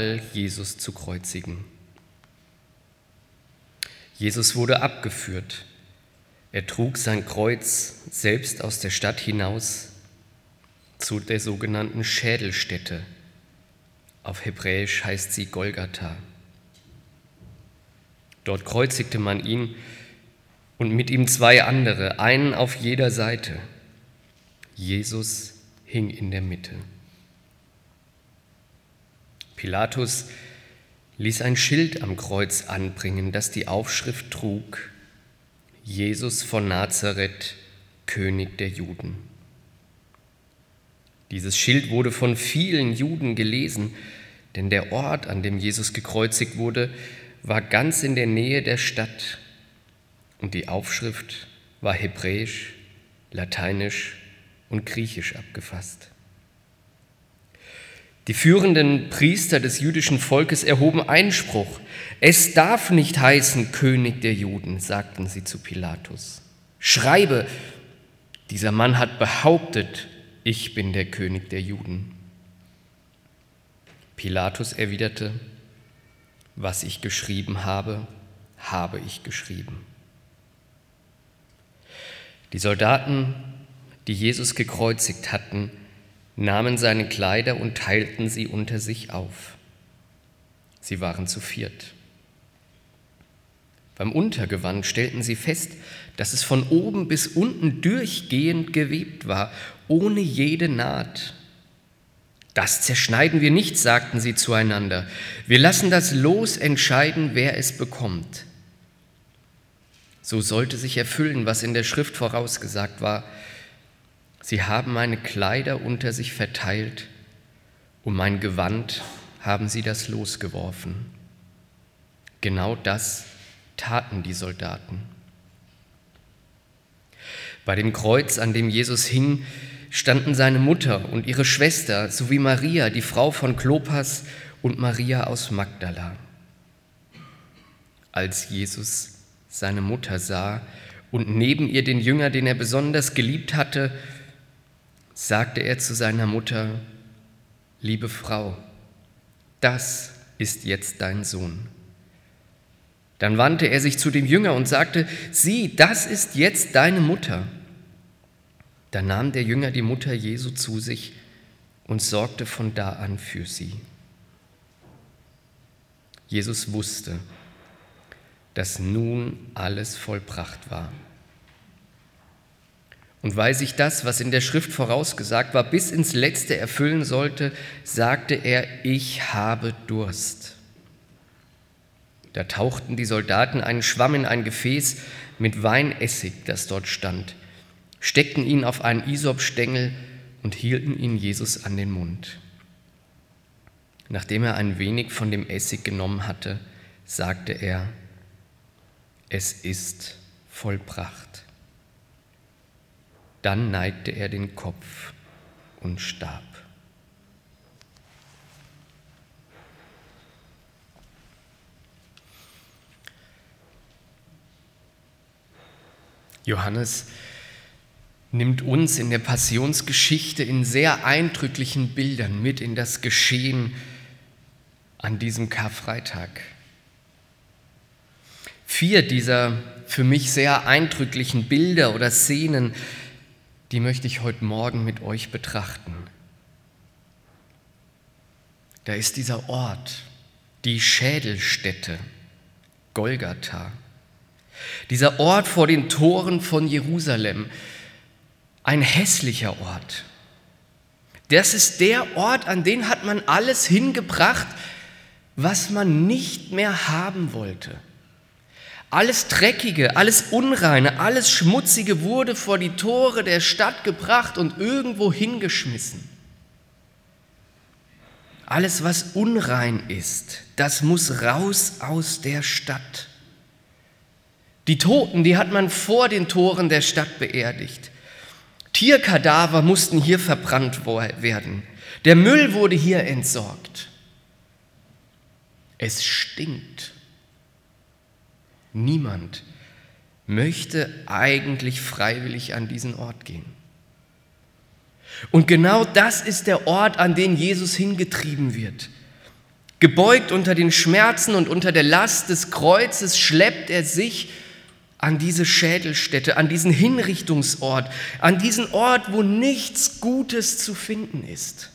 Befahl, Jesus zu kreuzigen. Jesus wurde abgeführt. Er trug sein Kreuz selbst aus der Stadt hinaus zu der sogenannten Schädelstätte. Auf Hebräisch heißt sie Golgatha. Dort kreuzigte man ihn und mit ihm zwei andere, einen auf jeder Seite. Jesus hing in der Mitte. Pilatus ließ ein Schild am Kreuz anbringen, das die Aufschrift trug, Jesus von Nazareth, König der Juden. Dieses Schild wurde von vielen Juden gelesen, denn der Ort, an dem Jesus gekreuzigt wurde, war ganz in der Nähe der Stadt und die Aufschrift war hebräisch, lateinisch und griechisch abgefasst. Die führenden Priester des jüdischen Volkes erhoben Einspruch. Es darf nicht heißen König der Juden, sagten sie zu Pilatus. Schreibe, dieser Mann hat behauptet, ich bin der König der Juden. Pilatus erwiderte, was ich geschrieben habe, habe ich geschrieben. Die Soldaten, die Jesus gekreuzigt hatten, nahmen seine Kleider und teilten sie unter sich auf. Sie waren zu viert. Beim Untergewand stellten sie fest, dass es von oben bis unten durchgehend gewebt war, ohne jede Naht. Das zerschneiden wir nicht, sagten sie zueinander. Wir lassen das Los entscheiden, wer es bekommt. So sollte sich erfüllen, was in der Schrift vorausgesagt war. Sie haben meine Kleider unter sich verteilt, um mein Gewand haben sie das losgeworfen. Genau das taten die Soldaten. Bei dem Kreuz, an dem Jesus hing, standen seine Mutter und ihre Schwester sowie Maria, die Frau von Klopas und Maria aus Magdala. Als Jesus seine Mutter sah und neben ihr den Jünger, den er besonders geliebt hatte, sagte er zu seiner Mutter, liebe Frau, das ist jetzt dein Sohn. Dann wandte er sich zu dem Jünger und sagte, sieh, das ist jetzt deine Mutter. Da nahm der Jünger die Mutter Jesu zu sich und sorgte von da an für sie. Jesus wusste, dass nun alles vollbracht war. Und weil sich das, was in der Schrift vorausgesagt war, bis ins letzte erfüllen sollte, sagte er, ich habe Durst. Da tauchten die Soldaten einen Schwamm in ein Gefäß mit Weinessig, das dort stand, steckten ihn auf einen Isopstängel und hielten ihn Jesus an den Mund. Nachdem er ein wenig von dem Essig genommen hatte, sagte er, es ist vollbracht. Dann neigte er den Kopf und starb. Johannes nimmt uns in der Passionsgeschichte in sehr eindrücklichen Bildern mit in das Geschehen an diesem Karfreitag. Vier dieser für mich sehr eindrücklichen Bilder oder Szenen, die möchte ich heute Morgen mit euch betrachten. Da ist dieser Ort, die Schädelstätte, Golgatha. Dieser Ort vor den Toren von Jerusalem, ein hässlicher Ort. Das ist der Ort, an den hat man alles hingebracht, was man nicht mehr haben wollte. Alles Dreckige, alles Unreine, alles Schmutzige wurde vor die Tore der Stadt gebracht und irgendwo hingeschmissen. alles, was unrein ist, das muss raus aus der Stadt. Die Toten, die hat man vor den Toren der Stadt beerdigt. Tierkadaver mussten hier verbrannt werden. Der Müll wurde hier entsorgt. Es stinkt. Niemand möchte eigentlich freiwillig an diesen Ort gehen. Und genau das ist der Ort, an den Jesus hingetrieben wird. Gebeugt unter den Schmerzen und unter der Last des Kreuzes schleppt er sich an diese Schädelstätte, an diesen Hinrichtungsort, an diesen Ort, wo nichts Gutes zu finden ist.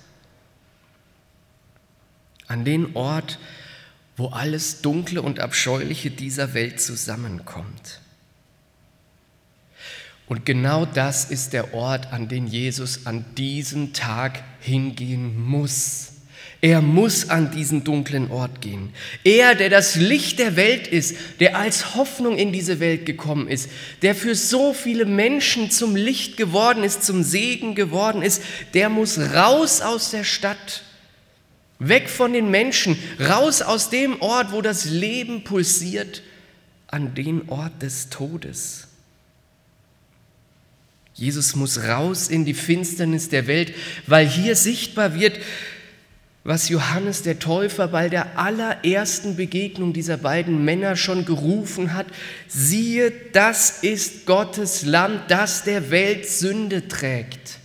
An den Ort, wo alles Dunkle und Abscheuliche dieser Welt zusammenkommt. Und genau das ist der Ort, an den Jesus an diesem Tag hingehen muss. Er muss an diesen dunklen Ort gehen. Er, der das Licht der Welt ist, der als Hoffnung in diese Welt gekommen ist, der für so viele Menschen zum Licht geworden ist, zum Segen geworden ist, der muss raus aus der Stadt, weg von den Menschen, raus aus dem Ort, wo das Leben pulsiert, an den Ort des Todes. Jesus muss raus in die Finsternis der Welt, weil hier sichtbar wird, was Johannes der Täufer bei der allerersten Begegnung dieser beiden Männer schon gerufen hat. Siehe, das ist Gottes Lamm, das der Welt Sünde trägt.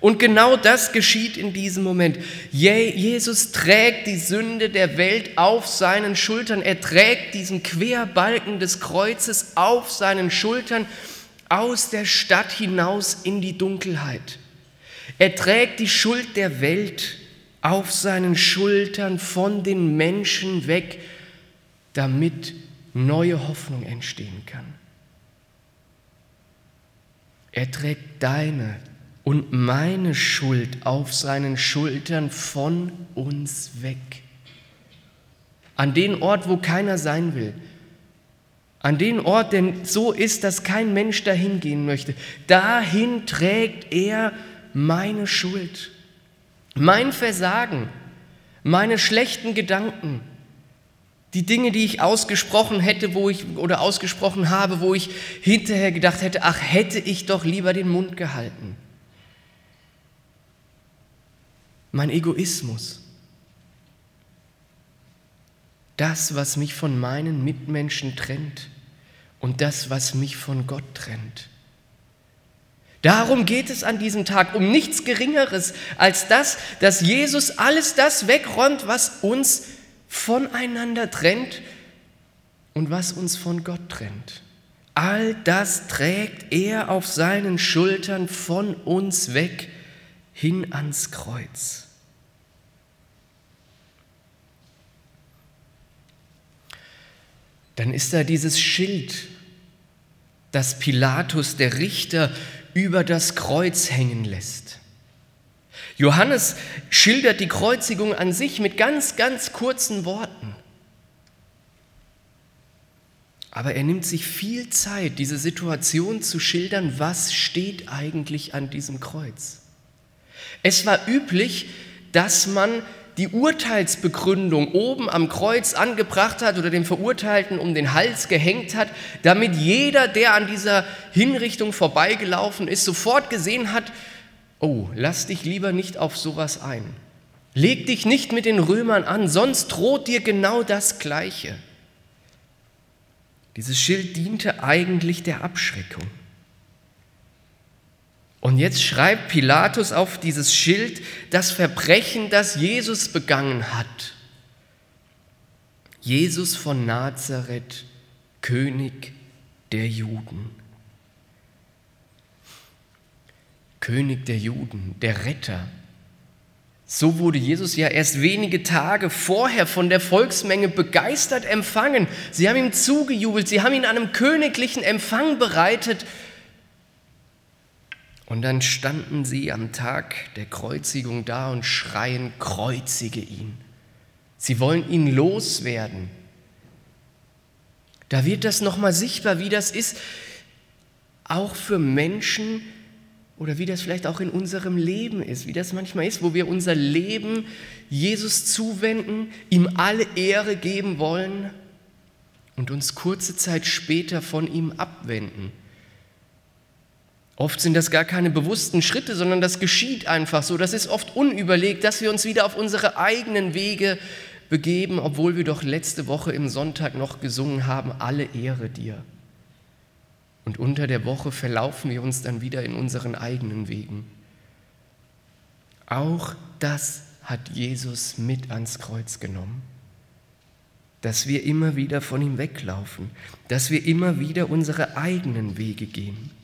Und genau das geschieht in diesem Moment. Jesus trägt die Sünde der Welt auf seinen Schultern. Er trägt diesen Querbalken des Kreuzes auf seinen Schultern aus der Stadt hinaus in die Dunkelheit. Er trägt die Schuld der Welt auf seinen Schultern von den Menschen weg, damit neue Hoffnung entstehen kann. Er trägt deine und meine Schuld auf seinen Schultern von uns weg. An den Ort, wo keiner sein will, an den Ort, der so ist, dass kein Mensch dahin gehen möchte. Dahin trägt er meine Schuld, mein Versagen, meine schlechten Gedanken, die Dinge, die ich ausgesprochen hätte, wo ich oder ausgesprochen habe, wo ich hinterher gedacht hätte, ach, hätte ich doch lieber den Mund gehalten. Mein Egoismus. Das, was mich von meinen Mitmenschen trennt und das, was mich von Gott trennt. Darum geht es an diesem Tag, um nichts Geringeres als das, dass Jesus alles das wegräumt, was uns voneinander trennt und was uns von Gott trennt. All das trägt er auf seinen Schultern von uns weg hin ans Kreuz. Dann ist da dieses Schild, das Pilatus, der Richter, über das Kreuz hängen lässt. Johannes schildert die Kreuzigung an sich mit ganz, ganz kurzen Worten. Aber er nimmt sich viel Zeit, diese Situation zu schildern, was steht eigentlich an diesem Kreuz. Es war üblich, dass man die Urteilsbegründung oben am Kreuz angebracht hat oder dem Verurteilten um den Hals gehängt hat, damit jeder, der an dieser Hinrichtung vorbeigelaufen ist, sofort gesehen hat, oh, lass dich lieber nicht auf sowas ein. Leg dich nicht mit den Römern an, sonst droht dir genau das Gleiche. Dieses Schild diente eigentlich der Abschreckung. Und jetzt schreibt Pilatus auf dieses Schild das Verbrechen, das Jesus begangen hat. Jesus von Nazareth, König der Juden. König der Juden, der Retter. So wurde Jesus ja erst wenige Tage vorher von der Volksmenge begeistert empfangen. Sie haben ihm zugejubelt, sie haben ihn einem königlichen Empfang bereitet und dann standen sie am Tag der Kreuzigung da und schreien, kreuzige ihn. Sie wollen ihn loswerden. Da wird das nochmal sichtbar, wie das ist, auch für Menschen, oder wie das vielleicht auch in unserem Leben ist, wie das manchmal ist, wo wir unser Leben Jesus zuwenden, ihm alle Ehre geben wollen und uns kurze Zeit später von ihm abwenden. Oft sind das gar keine bewussten Schritte, sondern das geschieht einfach so. Das ist oft unüberlegt, dass wir uns wieder auf unsere eigenen Wege begeben, obwohl wir doch letzte Woche im Sonntag noch gesungen haben, alle Ehre dir. Und unter der Woche verlaufen wir uns dann wieder in unseren eigenen Wegen. Auch das hat Jesus mit ans Kreuz genommen. Dass wir immer wieder von ihm weglaufen, dass wir immer wieder unsere eigenen Wege gehen.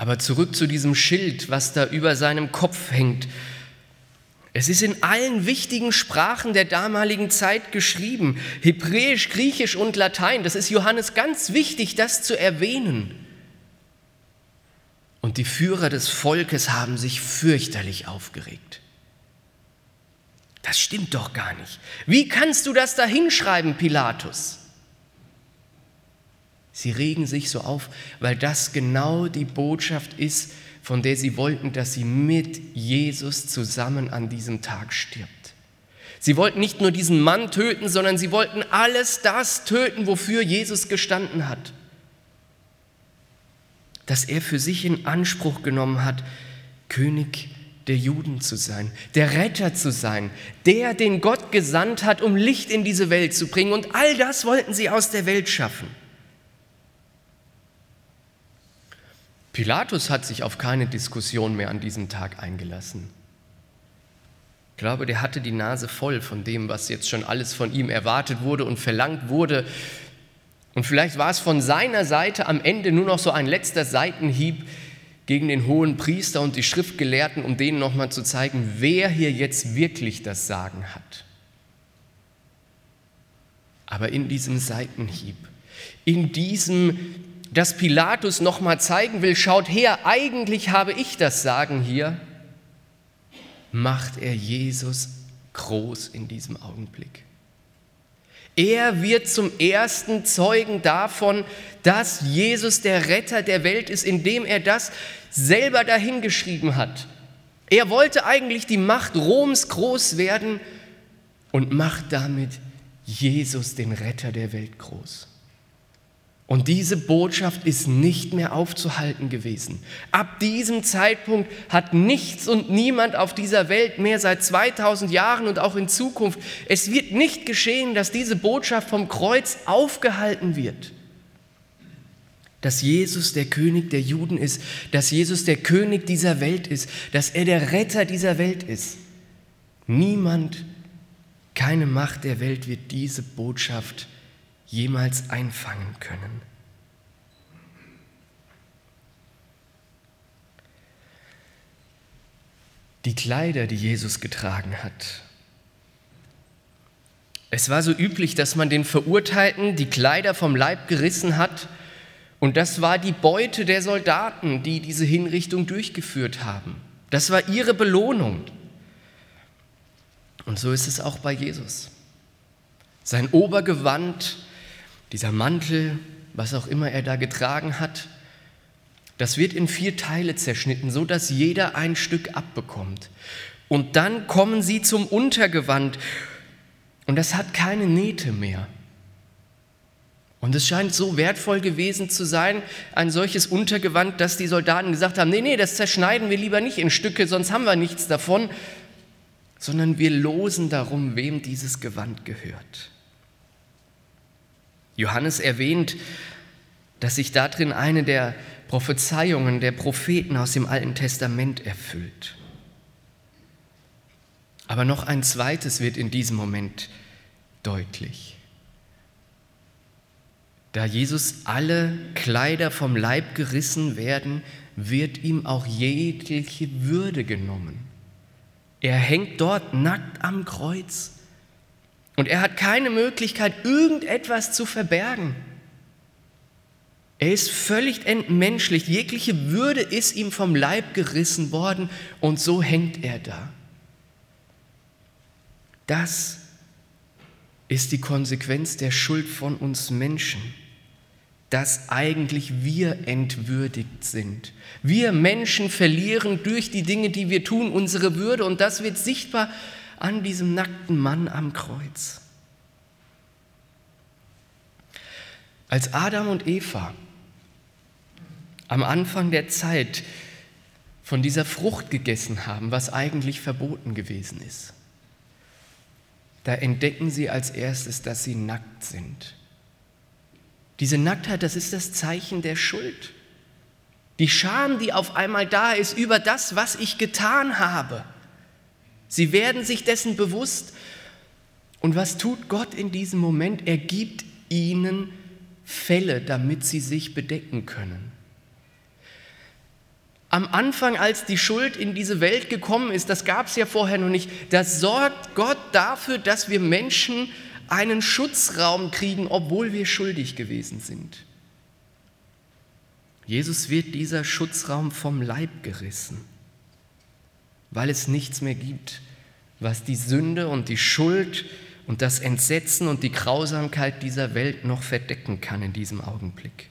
Aber zurück zu diesem Schild, was da über seinem Kopf hängt es ist in allen wichtigen Sprachen der damaligen Zeit geschrieben, Hebräisch, Griechisch und Latein. Das ist Johannes ganz wichtig, das zu erwähnen. Und die Führer des Volkes haben sich fürchterlich aufgeregt. Das stimmt doch gar nicht. Wie kannst du das da hinschreiben, Pilatus? Sie regen sich so auf, weil das genau die Botschaft ist, von der sie wollten, dass sie mit Jesus zusammen an diesem Tag stirbt. Sie wollten nicht nur diesen Mann töten, sondern sie wollten alles das töten, wofür Jesus gestanden hat. Dass er für sich in Anspruch genommen hat, König der Juden zu sein, der Retter zu sein, der, den Gott gesandt hat, um Licht in diese Welt zu bringen. Und all das wollten sie aus der Welt schaffen. Pilatus hat sich auf keine Diskussion mehr an diesem Tag eingelassen. Ich glaube, der hatte die Nase voll von dem, was jetzt schon alles von ihm erwartet wurde und verlangt wurde. Und vielleicht war es von seiner Seite am Ende nur noch so ein letzter Seitenhieb gegen den hohen Priester und die Schriftgelehrten, um denen nochmal zu zeigen, wer hier jetzt wirklich das Sagen hat. Aber in diesem Seitenhieb, in diesem dass Pilatus nochmal zeigen will, schaut her, eigentlich habe ich das Sagen hier, macht er Jesus groß in diesem Augenblick. Er wird zum ersten Zeugen davon, dass Jesus der Retter der Welt ist, indem er das selber dahingeschrieben hat. Er wollte eigentlich die Macht Roms groß werden und macht damit Jesus, den Retter der Welt, groß. Und diese Botschaft ist nicht mehr aufzuhalten gewesen. Ab diesem Zeitpunkt hat nichts und niemand auf dieser Welt mehr seit 2000 Jahren und auch in Zukunft, es wird nicht geschehen, dass diese Botschaft vom Kreuz aufgehalten wird. Dass Jesus der König der Juden ist, dass Jesus der König dieser Welt ist, dass er der Retter dieser Welt ist. Niemand, keine Macht der Welt wird diese Botschaft jemals einfangen können. Die Kleider, die Jesus getragen hat. Es war so üblich, dass man den Verurteilten die Kleider vom Leib gerissen hat und das war die Beute der Soldaten, die diese Hinrichtung durchgeführt haben. Das war ihre Belohnung. Und so ist es auch bei Jesus. Sein Obergewand dieser Mantel, was auch immer er da getragen hat, das wird in vier Teile zerschnitten, so dass jeder ein Stück abbekommt. Und dann kommen sie zum Untergewand und das hat keine Nähte mehr. Und es scheint so wertvoll gewesen zu sein, ein solches Untergewand, dass die Soldaten gesagt haben, nee, nee, das zerschneiden wir lieber nicht in Stücke, sonst haben wir nichts davon, sondern wir losen darum, wem dieses Gewand gehört. Johannes erwähnt, dass sich darin eine der Prophezeiungen der Propheten aus dem Alten Testament erfüllt. Aber noch ein zweites wird in diesem Moment deutlich. Da Jesus alle Kleider vom Leib gerissen werden, wird ihm auch jegliche Würde genommen. Er hängt dort nackt am Kreuz und er hat keine Möglichkeit, irgendetwas zu verbergen. Er ist völlig entmenschlicht. Jegliche Würde ist ihm vom Leib gerissen worden und so hängt er da. Das ist die Konsequenz der Schuld von uns Menschen. dass eigentlich wir entwürdigt sind. Wir Menschen verlieren durch die Dinge, die wir tun, unsere Würde und das wird sichtbar an diesem nackten Mann am Kreuz. Als Adam und Eva am Anfang der Zeit von dieser Frucht gegessen haben, was eigentlich verboten gewesen ist, da entdecken sie als erstes, dass sie nackt sind. Diese Nacktheit, das ist das Zeichen der Schuld. Die Scham, die auf einmal da ist über das, was ich getan habe. Sie werden sich dessen bewusst. Und was tut Gott in diesem Moment? Er gibt ihnen Fälle, damit sie sich bedecken können. Am Anfang, als die Schuld in diese Welt gekommen ist, das gab es ja vorher noch nicht, da sorgt Gott dafür, dass wir Menschen einen Schutzraum kriegen, obwohl wir schuldig gewesen sind. Jesus wird dieser Schutzraum vom Leib gerissen, weil es nichts mehr gibt, was die Sünde und die Schuld und das Entsetzen und die Grausamkeit dieser Welt noch verdecken kann in diesem Augenblick.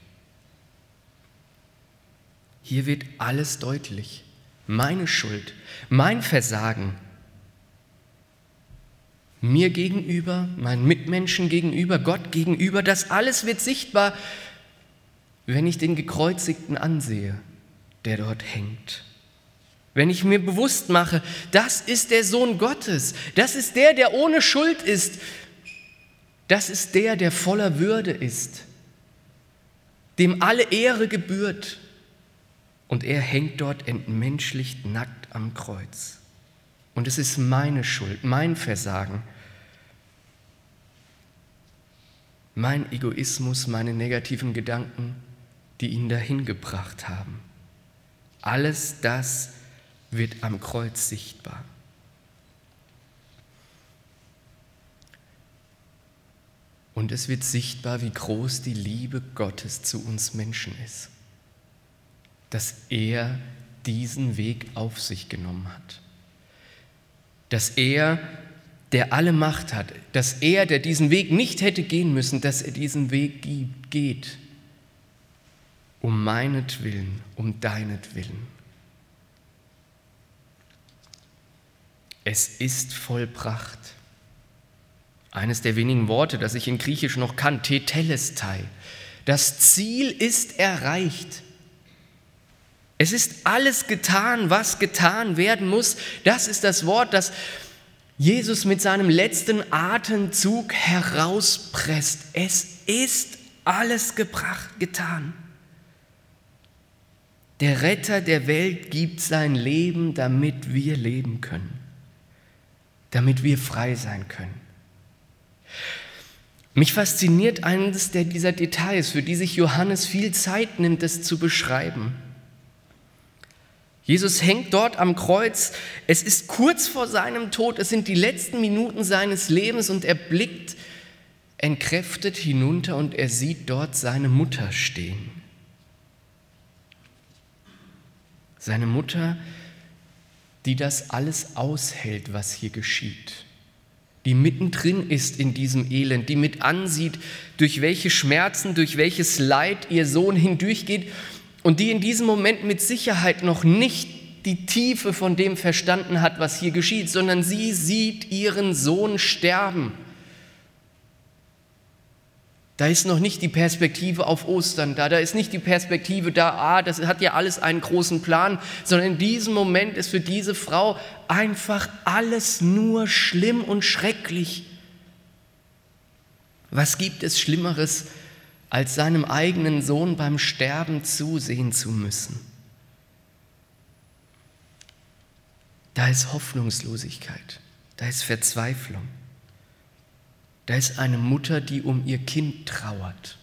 Hier wird alles deutlich. Meine Schuld, mein Versagen, mir gegenüber, meinen Mitmenschen gegenüber, Gott gegenüber, das alles wird sichtbar, wenn ich den Gekreuzigten ansehe, der dort hängt. Wenn ich mir bewusst mache, das ist der Sohn Gottes, das ist der, der ohne Schuld ist, das ist der, der voller Würde ist, dem alle Ehre gebührt und er hängt dort entmenschlicht nackt am Kreuz. Und es ist meine Schuld, mein Versagen, mein Egoismus, meine negativen Gedanken, die ihn dahin gebracht haben. Alles das wird am Kreuz sichtbar. Und es wird sichtbar, wie groß die Liebe Gottes zu uns Menschen ist, dass er diesen Weg auf sich genommen hat dass er, der alle Macht hat, dass er, der diesen Weg nicht hätte gehen müssen, dass er diesen Weg geht, um meinetwillen, um deinetwillen. Es ist vollbracht. Eines der wenigen Worte, das ich in Griechisch noch kann, Tetelestai. Das Ziel ist erreicht. Es ist alles getan, was getan werden muss. Das ist das Wort, das Jesus mit seinem letzten Atemzug herauspresst. Es ist alles gebracht, getan. Der Retter der Welt gibt sein Leben, damit wir leben können, damit wir frei sein können. Mich fasziniert eines dieser Details, für die sich Johannes viel Zeit nimmt, es zu beschreiben. Jesus hängt dort am Kreuz. Es ist kurz vor seinem Tod. Es sind die letzten Minuten seines Lebens und er blickt entkräftet hinunter und er sieht dort seine Mutter stehen. Seine Mutter, die das alles aushält, was hier geschieht. Die mittendrin ist in diesem Elend, die mit ansieht, durch welche Schmerzen, durch welches Leid ihr Sohn hindurchgeht und die in diesem Moment mit Sicherheit noch nicht die Tiefe von dem verstanden hat, was hier geschieht, sondern sie sieht ihren Sohn sterben. Da ist noch nicht die Perspektive auf Ostern da, da ist nicht die Perspektive da, ah, das hat ja alles einen großen Plan, sondern in diesem Moment ist für diese Frau einfach alles nur schlimm und schrecklich. Was gibt es Schlimmeres als seinem eigenen Sohn beim Sterben zusehen zu müssen. Da ist Hoffnungslosigkeit, da ist Verzweiflung, da ist eine Mutter, die um ihr Kind trauert.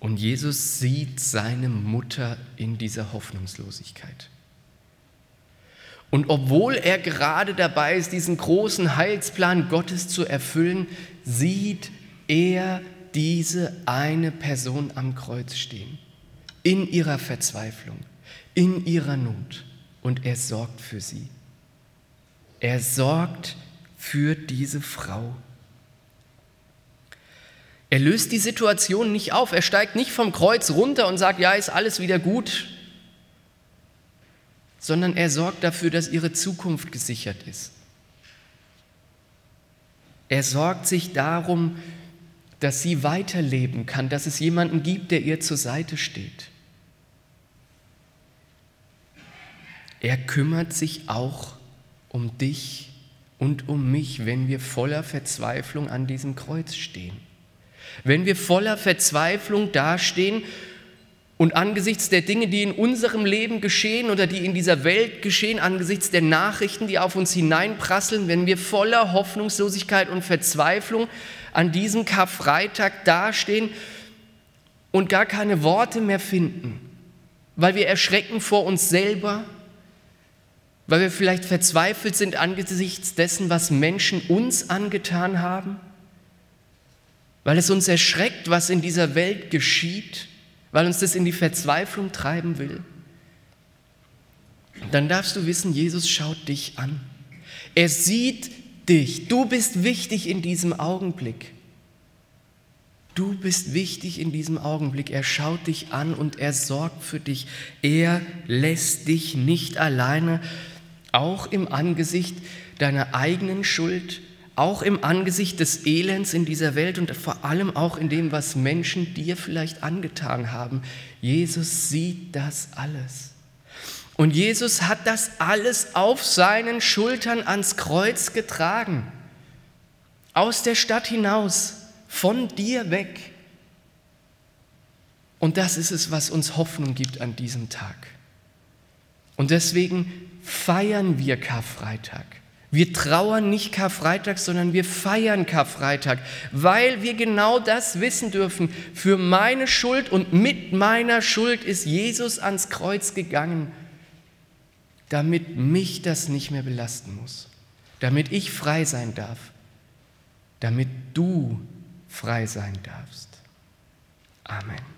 Und Jesus sieht seine Mutter in dieser Hoffnungslosigkeit. Und obwohl er gerade dabei ist, diesen großen Heilsplan Gottes zu erfüllen, sieht er diese eine Person am Kreuz stehen, in ihrer Verzweiflung, in ihrer Not. Und er sorgt für sie. Er sorgt für diese Frau. Er löst die Situation nicht auf. Er steigt nicht vom Kreuz runter und sagt, ja, ist alles wieder gut, sondern er sorgt dafür, dass ihre Zukunft gesichert ist. Er sorgt sich darum, dass sie weiterleben kann, dass es jemanden gibt, der ihr zur Seite steht. Er kümmert sich auch um dich und um mich, wenn wir voller Verzweiflung an diesem Kreuz stehen. Wenn wir voller Verzweiflung dastehen und angesichts der Dinge, die in unserem Leben geschehen oder die in dieser Welt geschehen, angesichts der Nachrichten, die auf uns hineinprasseln, wenn wir voller Hoffnungslosigkeit und Verzweiflung an diesem Karfreitag dastehen und gar keine Worte mehr finden, weil wir erschrecken vor uns selber, weil wir vielleicht verzweifelt sind angesichts dessen, was Menschen uns angetan haben, weil es uns erschreckt, was in dieser Welt geschieht weil uns das in die Verzweiflung treiben will, dann darfst du wissen, Jesus schaut dich an. Er sieht dich. Du bist wichtig in diesem Augenblick. Du bist wichtig in diesem Augenblick. Er schaut dich an und er sorgt für dich. Er lässt dich nicht alleine, auch im Angesicht deiner eigenen Schuld, auch im Angesicht des Elends in dieser Welt und vor allem auch in dem, was Menschen dir vielleicht angetan haben. Jesus sieht das alles. Und Jesus hat das alles auf seinen Schultern ans Kreuz getragen. Aus der Stadt hinaus, von dir weg. Und das ist es, was uns Hoffnung gibt an diesem Tag. Und deswegen feiern wir Karfreitag. Wir trauern nicht Karfreitag, sondern wir feiern Karfreitag, weil wir genau das wissen dürfen. Für meine Schuld und mit meiner Schuld ist Jesus ans Kreuz gegangen, damit mich das nicht mehr belasten muss, damit ich frei sein darf, damit du frei sein darfst. Amen.